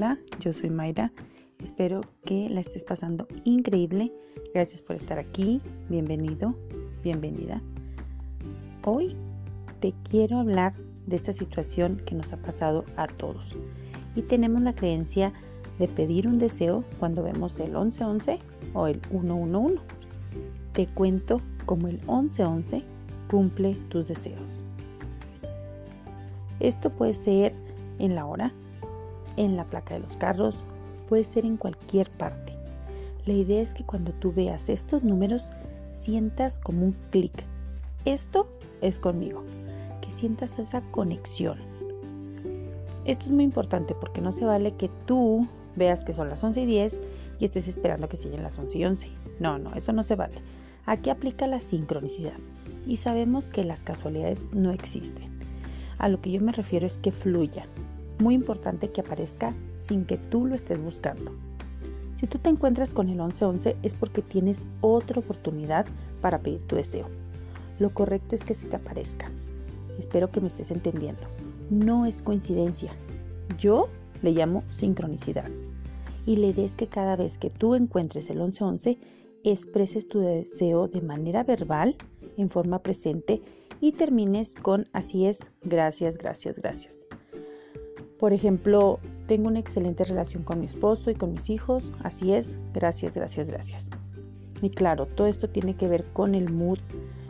Hola, yo soy Mayra. Espero que la estés pasando increíble. Gracias por estar aquí. Bienvenido, bienvenida. Hoy te quiero hablar de esta situación que nos ha pasado a todos. Y tenemos la creencia de pedir un deseo cuando vemos el 1111 o el 111. Te cuento cómo el 1111 cumple tus deseos. Esto puede ser en la hora, en la placa de los carros, puede ser en cualquier parte. La idea es que cuando tú veas estos números sientas como un clic. Esto es conmigo. Que sientas esa conexión. Esto es muy importante porque no se vale que tú veas que son las 11 y 10 y estés esperando que lleguen las 11 y 11. No, no, eso no se vale. Aquí aplica la sincronicidad y sabemos que las casualidades no existen. A lo que yo me refiero es que fluya. Muy importante que aparezca sin que tú lo estés buscando. Si tú te encuentras con el 1111 es porque tienes otra oportunidad para pedir tu deseo. Lo correcto es que se te aparezca. Espero que me estés entendiendo. No es coincidencia. Yo le llamo sincronicidad. Y la idea es que cada vez que tú encuentres el 1111, expreses tu deseo de manera verbal, en forma presente, y termines con así es, gracias, gracias, gracias. Por ejemplo, tengo una excelente relación con mi esposo y con mis hijos, así es, gracias, gracias, gracias. Y claro, todo esto tiene que ver con el mood,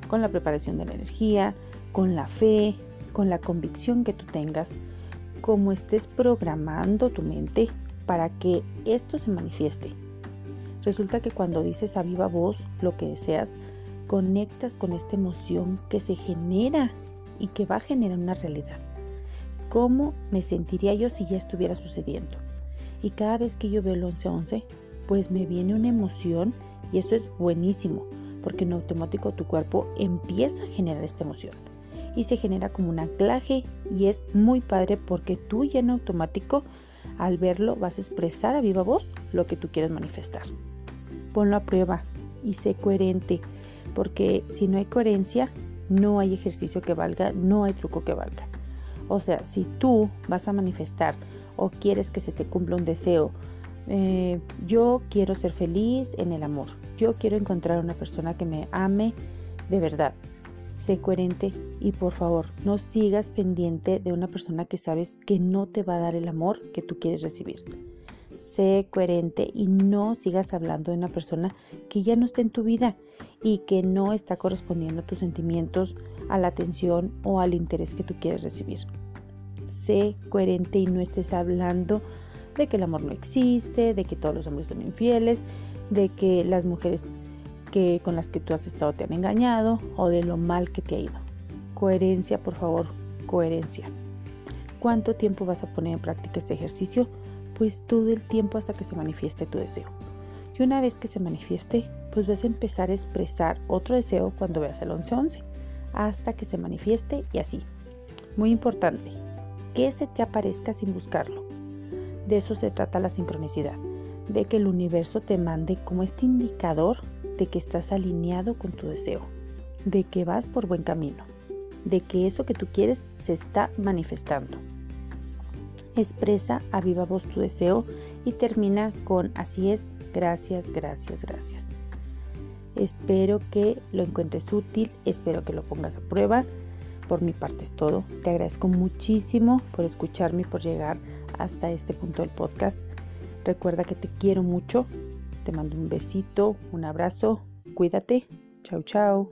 con la preparación de la energía, con la fe, con la convicción que tú tengas, cómo estés programando tu mente para que esto se manifieste. Resulta que cuando dices a viva voz lo que deseas, conectas con esta emoción que se genera y que va a generar una realidad. ¿Cómo me sentiría yo si ya estuviera sucediendo? Y cada vez que yo veo el 1111, pues me viene una emoción y eso es buenísimo, porque en automático tu cuerpo empieza a generar esta emoción y se genera como un anclaje y es muy padre porque tú ya en automático al verlo vas a expresar a viva voz lo que tú quieres manifestar. Ponlo a prueba y sé coherente porque si no hay coherencia no hay ejercicio que valga, no hay truco que valga. O sea, si tú vas a manifestar o quieres que se te cumpla un deseo, eh, yo quiero ser feliz en el amor, yo quiero encontrar una persona que me ame de verdad, sé coherente y por favor no sigas pendiente de una persona que sabes que no te va a dar el amor que tú quieres recibir. Sé coherente y no sigas hablando de una persona que ya no está en tu vida y que no está correspondiendo a tus sentimientos, a la atención o al interés que tú quieres recibir. Sé coherente y no estés hablando de que el amor no existe, de que todos los hombres son infieles, de que las mujeres que con las que tú has estado te han engañado o de lo mal que te ha ido. Coherencia, por favor, coherencia. ¿Cuánto tiempo vas a poner en práctica este ejercicio? Pues todo el tiempo hasta que se manifieste tu deseo. Y una vez que se manifieste, pues vas a empezar a expresar otro deseo cuando veas el 1111, hasta que se manifieste y así. Muy importante, que se te aparezca sin buscarlo. De eso se trata la sincronicidad, de que el universo te mande como este indicador de que estás alineado con tu deseo, de que vas por buen camino, de que eso que tú quieres se está manifestando. Expresa a viva voz tu deseo y termina con así es, gracias, gracias, gracias. Espero que lo encuentres útil, espero que lo pongas a prueba. Por mi parte es todo. Te agradezco muchísimo por escucharme y por llegar hasta este punto del podcast. Recuerda que te quiero mucho te mando un besito, un abrazo, cuídate. Chao, chao.